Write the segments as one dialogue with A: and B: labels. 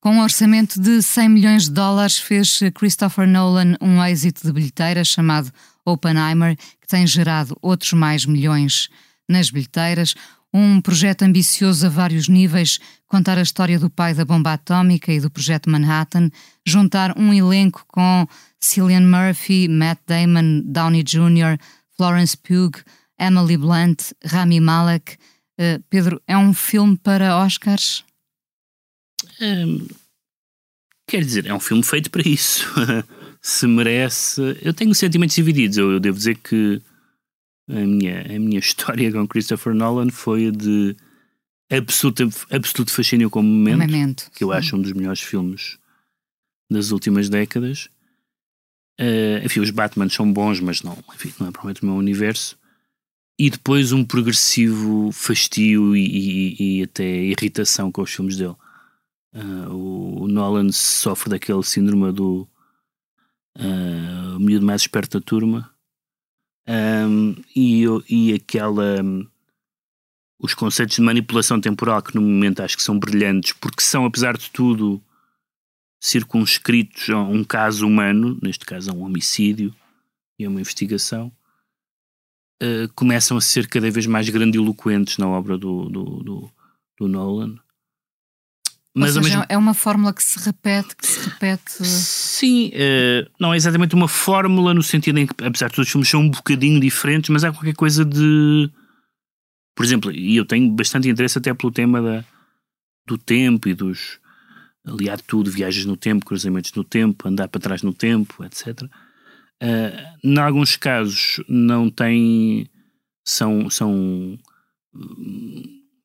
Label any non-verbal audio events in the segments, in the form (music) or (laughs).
A: Com um orçamento de 100 milhões de dólares, fez Christopher Nolan um êxito de bilheteira chamado Oppenheimer, que tem gerado outros mais milhões nas bilheteiras. Um projeto ambicioso a vários níveis, contar a história do pai da bomba atómica e do projeto Manhattan, juntar um elenco com Cillian Murphy, Matt Damon, Downey Jr., Florence Pugh, Emily Blunt, Rami Malek. Uh, Pedro, é um filme para Oscars?
B: Hum, quer dizer, é um filme feito para isso. (laughs) Se merece. Eu tenho sentimentos divididos. Eu, eu, devo dizer que a minha, a minha (laughs) história com Christopher Nolan foi de absoluto, absoluto fascínio como momento,
A: momento
B: que eu acho um dos melhores filmes das últimas décadas. Uh, enfim, os Batman são bons, mas não, enfim, não é provavelmente o meu universo. E depois um progressivo fastio e, e, e até irritação com os filmes dele. Uh, o, Nolan sofre daquele síndrome do uh, miúdo mais esperto da turma. Um, e, e aquela um, os conceitos de manipulação temporal que no momento acho que são brilhantes porque são apesar de tudo circunscritos a um caso humano neste caso a um homicídio e a uma investigação uh, começam a ser cada vez mais grandiloquentes na obra do, do, do, do Nolan
A: mas Ou seja, mesmo... é uma fórmula que se repete, que se repete.
B: Sim, uh, não é exatamente uma fórmula no sentido em que, apesar de todos os filmes são um bocadinho diferentes, mas há qualquer coisa de. Por exemplo, e eu tenho bastante interesse até pelo tema da, do tempo e dos. aliado tudo, viagens no tempo, cruzamentos no tempo, andar para trás no tempo, etc. Uh, em alguns casos não tem. são. são hum,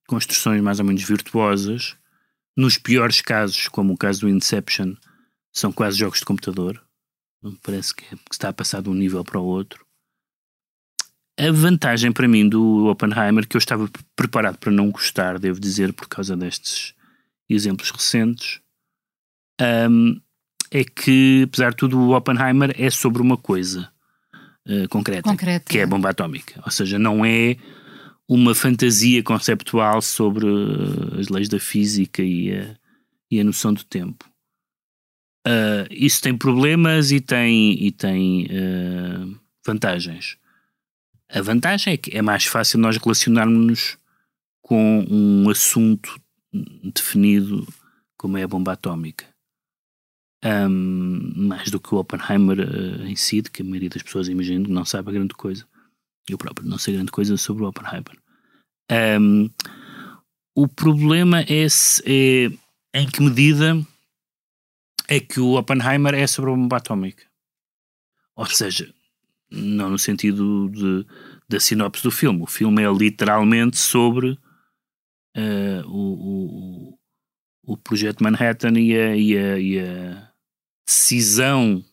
B: construções mais ou menos virtuosas nos piores casos, como o caso do Inception, são quase jogos de computador. Parece que, é, que está a passar de um nível para o outro. A vantagem para mim do Oppenheimer, que eu estava preparado para não gostar, devo dizer, por causa destes exemplos recentes, um, é que, apesar de tudo, o Oppenheimer é sobre uma coisa uh, concreta,
A: concreta,
B: que é a bomba atómica. Ou seja, não é uma fantasia conceptual sobre uh, as leis da física e a, e a noção do tempo. Uh, isso tem problemas e tem, e tem uh, vantagens. A vantagem é que é mais fácil nós relacionarmos com um assunto definido como é a bomba atómica. Um, mais do que o Oppenheimer uh, em si, que a maioria das pessoas imagino não sabe grande coisa. Eu próprio não sei grande coisa sobre o Oppenheimer. Um, o problema é, se, é em que medida é que o Oppenheimer é sobre a bomba atómica. Ou seja, não no sentido de, da sinopse do filme. O filme é literalmente sobre uh, o, o, o projeto Manhattan e a, e a, e a decisão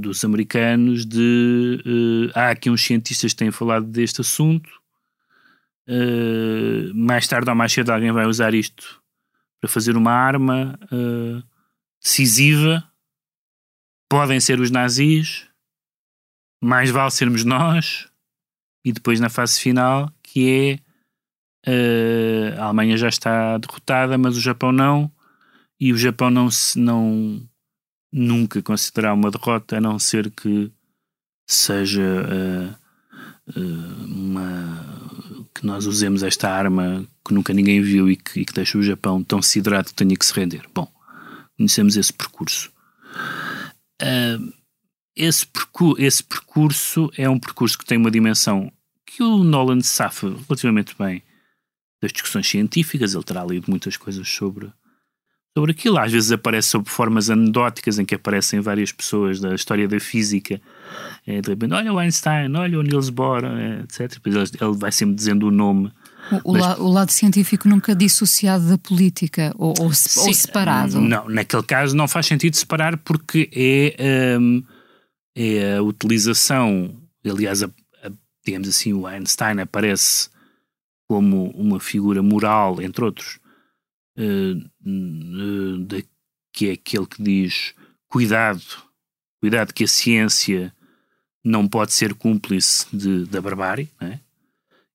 B: dos americanos de uh, há aqui uns cientistas que têm falado deste assunto uh, mais tarde ou mais cedo alguém vai usar isto para fazer uma arma uh, decisiva. Podem ser os nazis mais vale sermos nós e depois na fase final que é a Alemanha já está derrotada mas o Japão não e o Japão não se não nunca considerar uma derrota a não ser que seja uh, uh, uma que nós usemos esta arma que nunca ninguém viu e que, e que deixa o Japão tão siderado que tenha que se render. Bom, conhecemos esse percurso. Uh, esse, percu esse percurso é um percurso que tem uma dimensão que o Nolan safa relativamente bem das discussões científicas, ele terá lido muitas coisas sobre sobre aquilo. Às vezes aparece sob formas anedóticas em que aparecem várias pessoas da história da física. É, de repente, olha o Einstein, olha o Niels Bohr, é, etc. Depois ele, vai sempre dizendo o nome
A: O, Mas, la, o, lado científico nunca dissociado da política ou, ou, sim, ou, separado?
B: Não, naquele caso não faz sentido separar porque é, um, é a utilização, aliás, a, a, digamos assim, o Einstein aparece como uma figura moral, entre outros, uh, uh, de, que é aquele que diz cuidado, cuidado que a ciência não pode ser cúmplice de, da barbárie, é?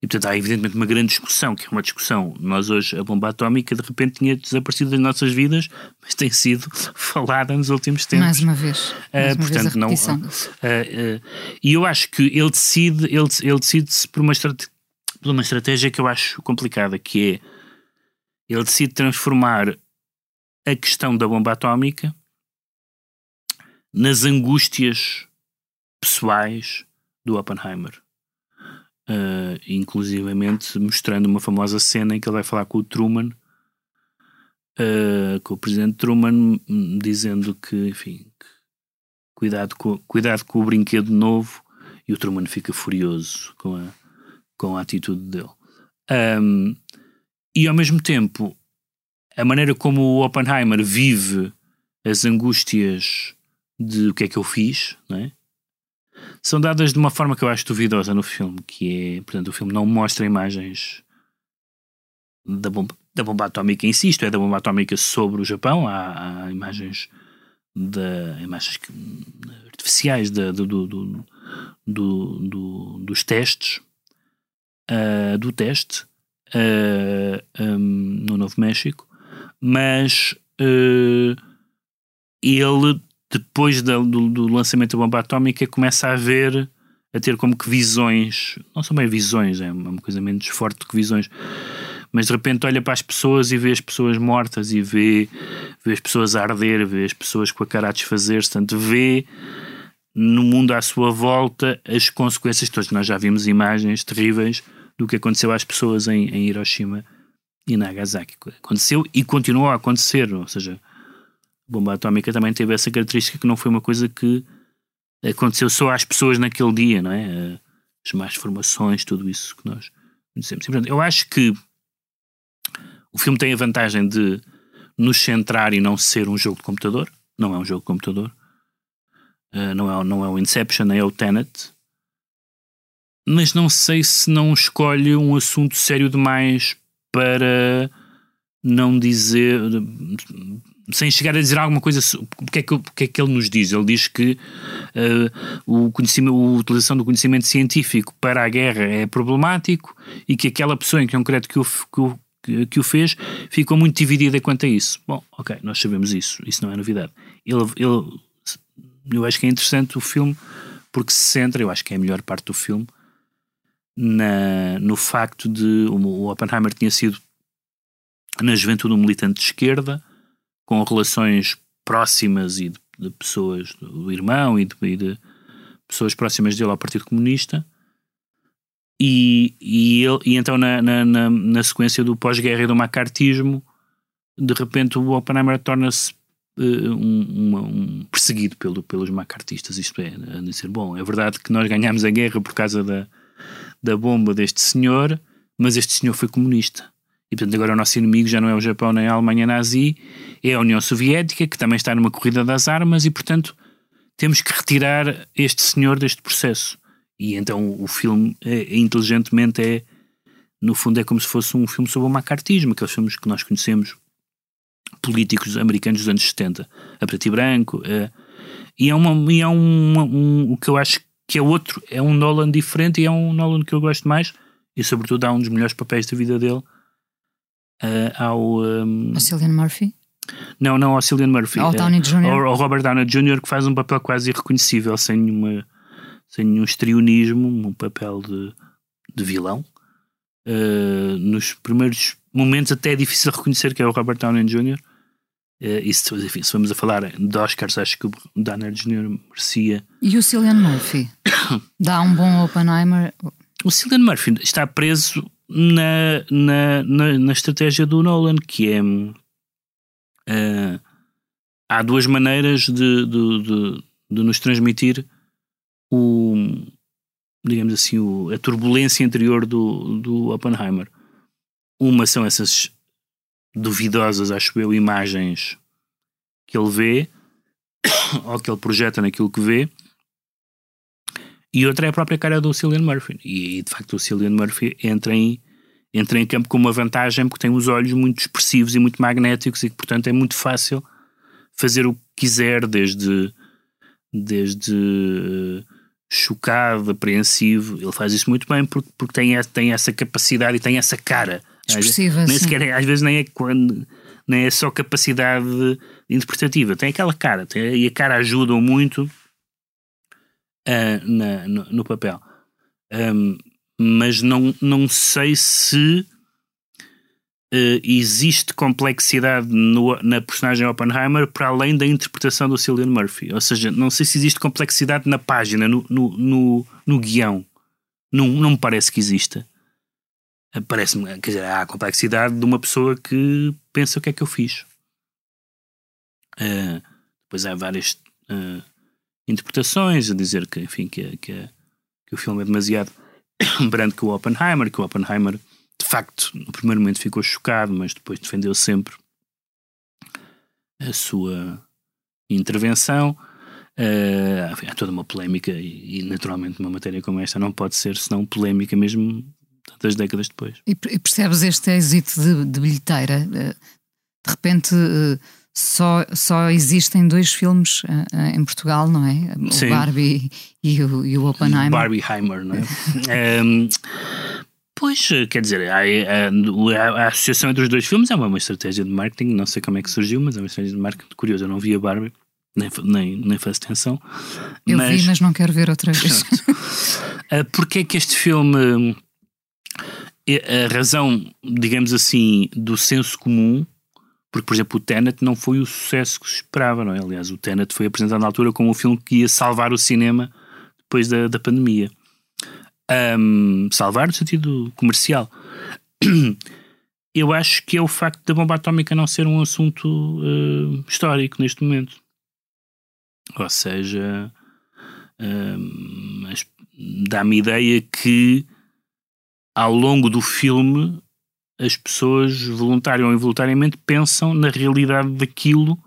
B: E portanto há evidentemente uma grande discussão, que é uma discussão. Nós hoje, a bomba atómica de repente tinha desaparecido das nossas vidas, mas tem sido (laughs) falada nos últimos tempos.
A: Mais uma vez. Mais
B: uh, uma portanto, vez não. Uh, uh, e eu acho que ele decide, ele, ele decide-se por uma, por uma estratégia que eu acho complicada, que é ele decide transformar a questão da bomba atómica nas angústias pessoais do Oppenheimer. Uh, inclusivamente mostrando uma famosa cena em que ele vai falar com o Truman, uh, com o presidente Truman, dizendo que, enfim, que cuidado, com, cuidado com o brinquedo novo, e o Truman fica furioso com a, com a atitude dele. Um, e ao mesmo tempo, a maneira como o Oppenheimer vive as angústias de o que é que eu fiz, é? são dadas de uma forma que eu acho duvidosa no filme, que é, portanto, o filme não mostra imagens da bomba, da bomba atómica em si, isto é, da bomba atómica sobre o Japão, há, há imagens, de, imagens artificiais de, do, do, do, do, dos testes, uh, do teste uh, ah, um, no Novo México, mas uh, ele depois do, do, lançamento da bomba atómica, começa a ver, a ter como que visões, não são bem visões, é uma coisa menos forte que visões, mas de repente olha para as pessoas e vê as pessoas mortas e vê, vê as pessoas a arder, vê as pessoas com a cara a desfazer-se, portanto, vê no mundo à sua volta as consequências todas. Nós já vimos imagens terríveis do que aconteceu às pessoas em, em Hiroshima e Nagasaki. Aconteceu e continuou a acontecer, ou seja, bomba atómica também teve essa característica que não foi uma coisa que aconteceu só às pessoas naquele dia, não é? As más formações, tudo isso que nós conhecemos. portanto, eu acho que o filme tem a vantagem de nos centrar e não ser um jogo de computador. Não é um jogo de computador. Uh, não, é, não é o Inception, nem é o Tenet. Mas não sei se não escolhe um assunto sério demais para não dizer sem chegar a dizer alguma coisa, o que é que, é que ele nos diz? Ele diz que uh, o conhecimento, a utilização do conhecimento científico para a guerra é problemático e que aquela pessoa em concreto que o, que o, que o fez ficou muito dividida quanto a isso. Bom, ok, nós sabemos isso, isso não é novidade. Ele, ele, eu acho que é interessante o filme porque se centra, eu acho que é a melhor parte do filme, na, no facto de o Oppenheimer tinha sido na juventude um militante de esquerda, com relações próximas e de, de pessoas, do irmão e de, e de, pessoas próximas dele ao Partido Comunista. E, e, ele, e então, na, na, na, na sequência do pós-guerra e do macartismo, de repente o Oppenheimer torna-se uh, um, um, perseguido pelo, pelos macartistas. Isto é, a dizer: bom, é verdade que nós ganhámos a guerra por causa da, da bomba deste senhor, mas este senhor foi comunista. E portanto agora o nosso inimigo já não é o Japão nem a Alemanha nazi, é a União Soviética, que também está numa corrida das armas, e portanto temos que retirar este senhor deste processo. E então o filme, é, inteligentemente, é no fundo é como se fosse um filme sobre o macartismo, aqueles filmes que nós conhecemos, políticos americanos dos anos 70, a preto e branco. É, e é, uma, e é um, um, o que eu acho que é outro, é um Nolan diferente e é um Nolan que eu gosto mais, e sobretudo há um dos melhores papéis da vida dele, uh, ao. Um,
A: Cillian Murphy?
B: Não, não ao Cillian Murphy.
A: Ao Downey Jr.
B: Ao, ao Robert Downey Jr., que faz um papel quase irreconhecível, sem, nenhuma, sem nenhum estrionismo, um papel de, de vilão. Uh, nos primeiros momentos até é difícil reconhecer que é o Robert Downey Jr. Uh, e se, enfim, se vamos a falar de Oscars, acho que o Downey Jr. merecia.
A: E o Cillian Murphy? (coughs) Dá um bom Oppenheimer?
B: O Cillian Murphy está preso na, na, na, na estratégia do Nolan, que é. Uh, há duas maneiras de, de, de, de, nos transmitir o, digamos assim, o, a turbulência interior do, do Oppenheimer. Uma são essas duvidosas, acho eu, imagens que ele vê (coughs) ou que ele projeta naquilo que vê. E outra é a própria cara do Cillian Murphy. E de facto o Cillian Murphy entra em, entra em campo com uma vantagem porque tem os olhos muito expressivos e muito magnéticos e que, portanto, é muito fácil fazer o que quiser, desde, desde chocado, apreensivo. Ele faz isso muito bem porque, porque tem, tem essa capacidade e tem essa cara.
A: Expressiva,
B: nem sequer, é- às vezes nem é, quando, nem é só capacidade interpretativa, tem aquela cara. Tem, e a cara ajuda muito ah, na, no, no papel. Ahm, mas não, não sei se eh, existe complexidade no- na personagem Oppenheimer para além da interpretação do Cillian Murphy. Ou seja, não sei se existe complexidade na página, no, no, no, no guião. Não, não me parece que exista. Parece-me, quer dizer, há a complexidade de uma pessoa que pensa o que é que eu fiz. Eh, depois há várias eh, interpretações a dizer que, enfim, que, que, que o filme é demasiado (coughs) brando que o Oppenheimer, que o Oppenheimer de facto no primeiro momento ficou chocado, mas depois defendeu sempre a sua intervenção. Enfim, há toda uma polémica e, e, naturalmente uma matéria como esta não pode ser senão polémica mesmo tantas décadas depois.
A: E, percebes este êxito de, de bilheteira? Eh, De repente eh, só, só existem dois filmes eh, em Portugal, não é? O
B: Sim.
A: Barbie e o, e o Oppenheimer.
B: Barbieheimer, não é? (laughs) Ehm, pois, quer dizer, a, a- a associação entre os dois filmes é uma, uma estratégia de marketing, não sei como é que surgiu, mas é uma estratégia de marketing curiosa. Eu não vi a Barbie, nem, nem, nem faço atenção.
A: Eu vi, mas não quero ver outra (laughs) vez.
B: Uh, porque é que este filme. A razão, digamos assim, do senso comum, porque, por exemplo, o Tenet não foi o sucesso que se esperava, não é? Aliás, o Tenet foi apresentado na altura como um filme que ia salvar o cinema depois da, da pandemia. Um, salvar no sentido comercial. (clears throat) Eu acho que é o facto da bomba atómica não ser um assunto uh, histórico neste momento. Ou seja, um, dá-me ideia que ao longo do filme as pessoas, voluntário ou involuntariamente, pensam na realidade daquilo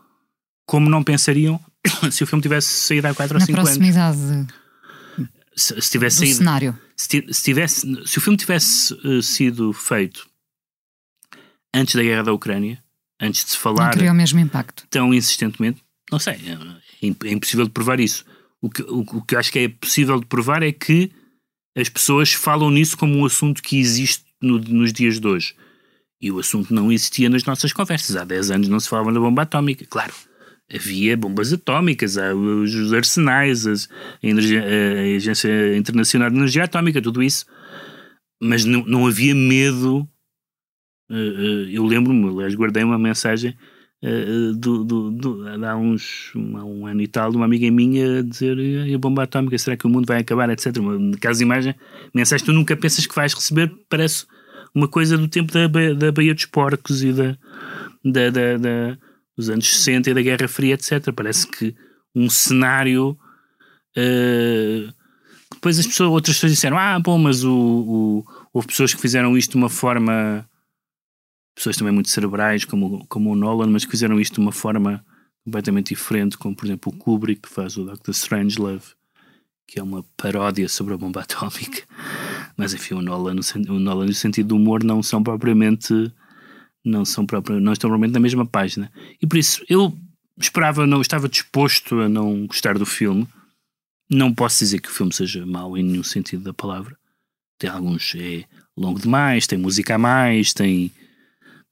B: como não pensariam (coughs) se o filme tivesse saído há 4 ou
A: Na
B: 5 anos. Se, se tivesse
A: do
B: saído,
A: cenário.
B: se, ti- se tivesse, se o filme tivesse eh, sido feito antes da guerra da Ucrânia, antes de se
A: Não
B: falar
A: teria o mesmo impacto.
B: tão insistentemente, não sei, é, imp- é impossível de provar isso. O que, o, o que eu acho que é possível de provar é que as pessoas falam nisso como um assunto que existe no- nos dias de hoje. E o assunto não existia nas nossas conversas. Há 10 anos não se falava da bomba atómica. Claro, havia bombas atómicas, os arsenais, as- a, energia- a Agência Internacional de Energia Atómica, tudo isso. Mas não, não havia medo. Eh, eh, Eu lembro-me, aliás, guardei uma mensagem do, do, do, há uns há um ano e tal, de uma amiga minha dizer "E a bomba atómica, será que o mundo vai acabar, etc. Uma, caso de imagem, mensagem que tu nunca pensas que vais receber, parece uma coisa do tempo da, da Baía dos Porcos e da, da, da, da- dos anos 60 e da Guerra Fria, etc. Parece que um cenário. eh, depois as pessoas, outras pessoas disseram: Ah, bom, mas o, o- houve pessoas que fizeram isto de uma forma. Pessoas também muito cerebrais, como, como o Nolan, mas que fizeram isto de uma forma completamente diferente, como por exemplo o Kubrick, que faz o Doctor Strangelove, que é uma paródia sobre a bomba atómica. Mas enfim, o Nolan, o Nolan no sentido do humor não são propriamente não são próprio, não estão propriamente na mesma página. E por isso eu esperava, não estava disposto a não gostar do filme. Não posso dizer que o filme seja mau em nenhum sentido da palavra. Tem alguns é longo demais, tem música a mais, tem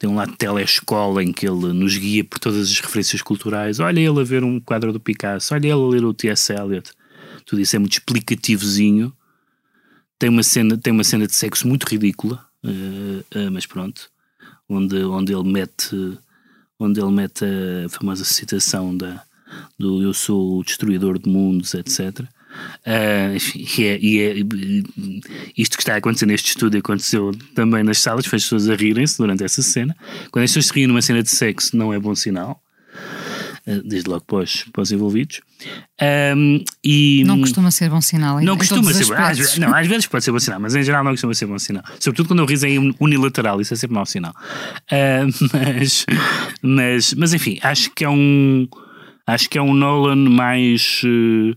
B: tem um lado de telescola em que ele nos guia por todas as referências culturais. Olha ele a ver um quadro do Picasso, olha ele a ler o T.S. Eliot. Tudo isso é muito explicativozinho. Tem uma cena, tem uma cena de sexo muito ridícula, eh, eh, mas pronto, onde, onde ele mete onde ele mete a famosa citação da, do Eu sou o destruidor de mundos, etc. Ah, enfim, e é, e é- isto que está a acontecer neste estúdio aconteceu também nas salas, fez as pessoas a rirem-se durante essa cena. Quando as pessoas se riem numa cena de sexo, não é bom sinal. uh, desde logo para os, para os envolvidos. Um, e,
A: não costuma ser bom sinal,
B: Não costuma ser às, vezes, não, às vezes pode ser bom sinal, mas em geral não costuma ser bom sinal. Sobretudo quando o riso é unilateral, isso é sempre mau sinal. Uh, (laughs) mas, mas, mas enfim, acho que é um acho que é um Nolan mais uh,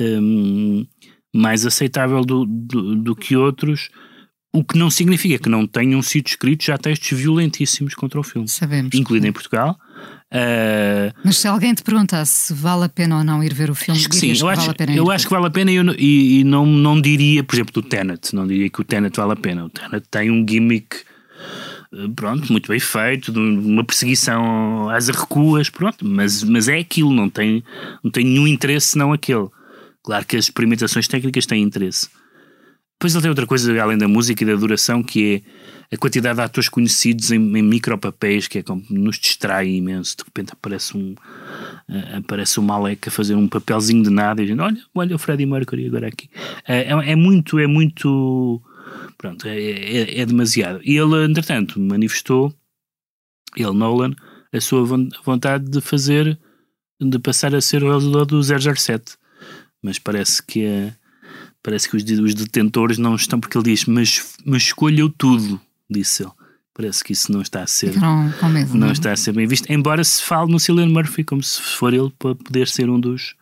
B: um, mais aceitável do, do, do, que outros, o que não significa que não tenham sido escritos já textos violentíssimos contra o filme,
A: Sabemos.
B: incluído em Portugal. Uh,
A: Mas se alguém te perguntasse se vale a pena ou não ir ver o filme,
B: acho que sim, eu,
A: que
B: acho,
A: vale a pena
B: eu acho que vale a pena e, eu, e, e, não, não diria, por exemplo, do Tenet, não diria que o Tenet vale a pena. O Tenet tem um gimmick eh, pronto, muito bem feito, uma perseguição às recuas, pronto, mas, mas é aquilo, não tem, não tem nenhum interesse senão aquele. Claro que as experimentações técnicas têm interesse. Depois ele tem outra coisa, além da música e da duração, que é a quantidade de atores conhecidos em, em micropapéis, que é como nos distrai imenso. De repente aparece um, uh, aparece um Malek a fazer um papelzinho de nada e dizendo: Olha, olha o Freddie Mercury agora aqui. Uh, é, é, muito, é muito. Pronto, é, é, é, demasiado. E ele, entretanto, manifestou, ele, Nolan, a sua vontade de fazer, de passar a ser o realizador do 007. Mas parece que é Parece que os, os detentores não estão, porque ele diz, mas, mas escolheu tudo, disse ele. Parece que isso não está a ser.
A: Não, medo,
B: não, não está a ser bem visto. Embora se fale no Cillian Murphy como se for ele para poder ser um dos.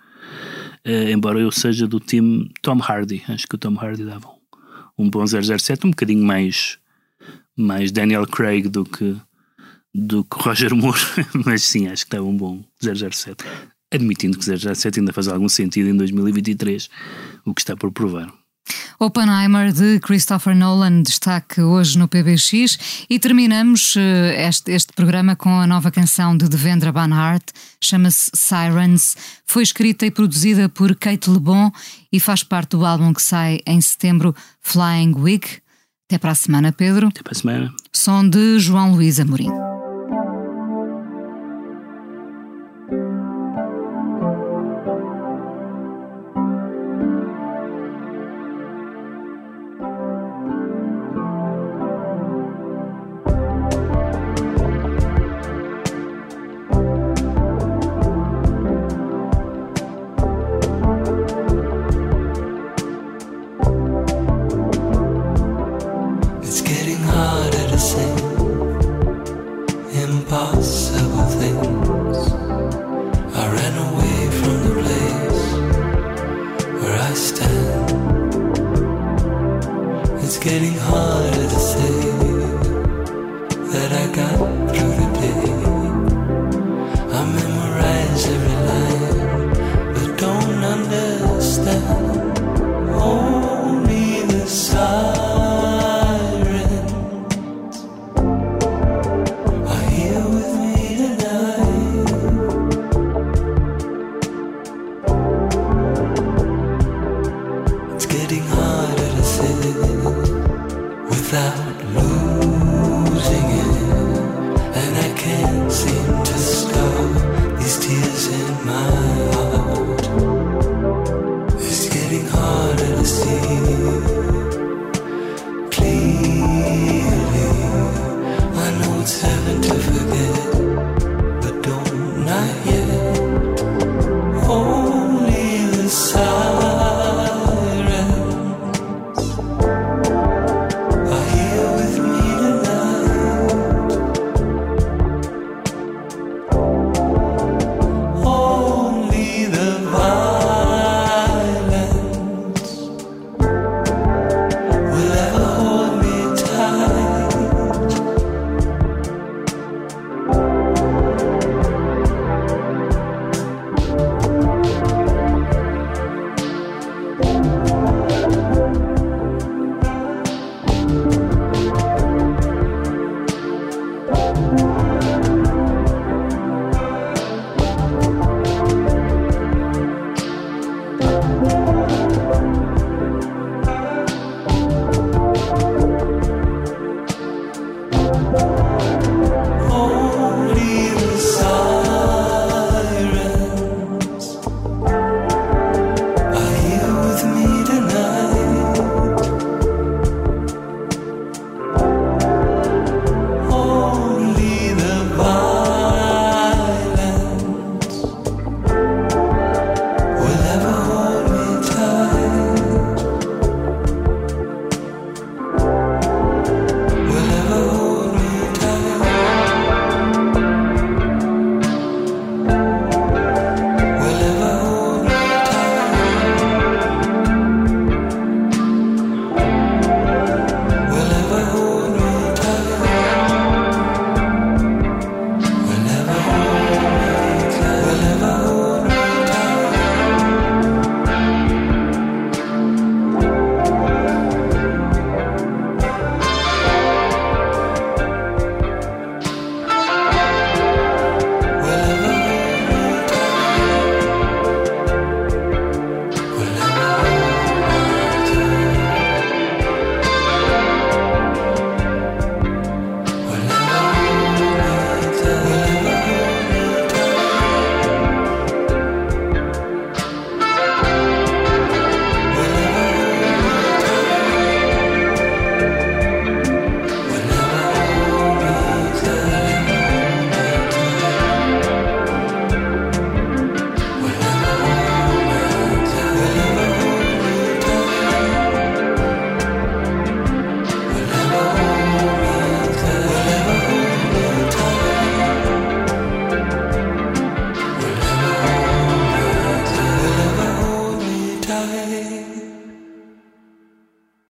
B: Uh, embora eu seja do time Tom Hardy. Acho que o Tom Hardy dava um, um bom 007, um bocadinho mais, mais Daniel Craig do que, do que Roger Moore. (laughs) Mas sim, acho que dava um bom 007 admitindo que 007 ainda faz algum sentido em 2023, o que está por provar.
A: Oppenheimer de Christopher Nolan destaque hoje no PBX e terminamos eh, este, este programa com a nova canção de Devendra Banhart, chama-se Sirens. Foi escrita e produzida por Kate LeBon e faz parte do álbum que sai em setembro, Flying Wig. Até para a semana, Pedro.
B: Até para a semana.
A: Som de João Luís Amorim.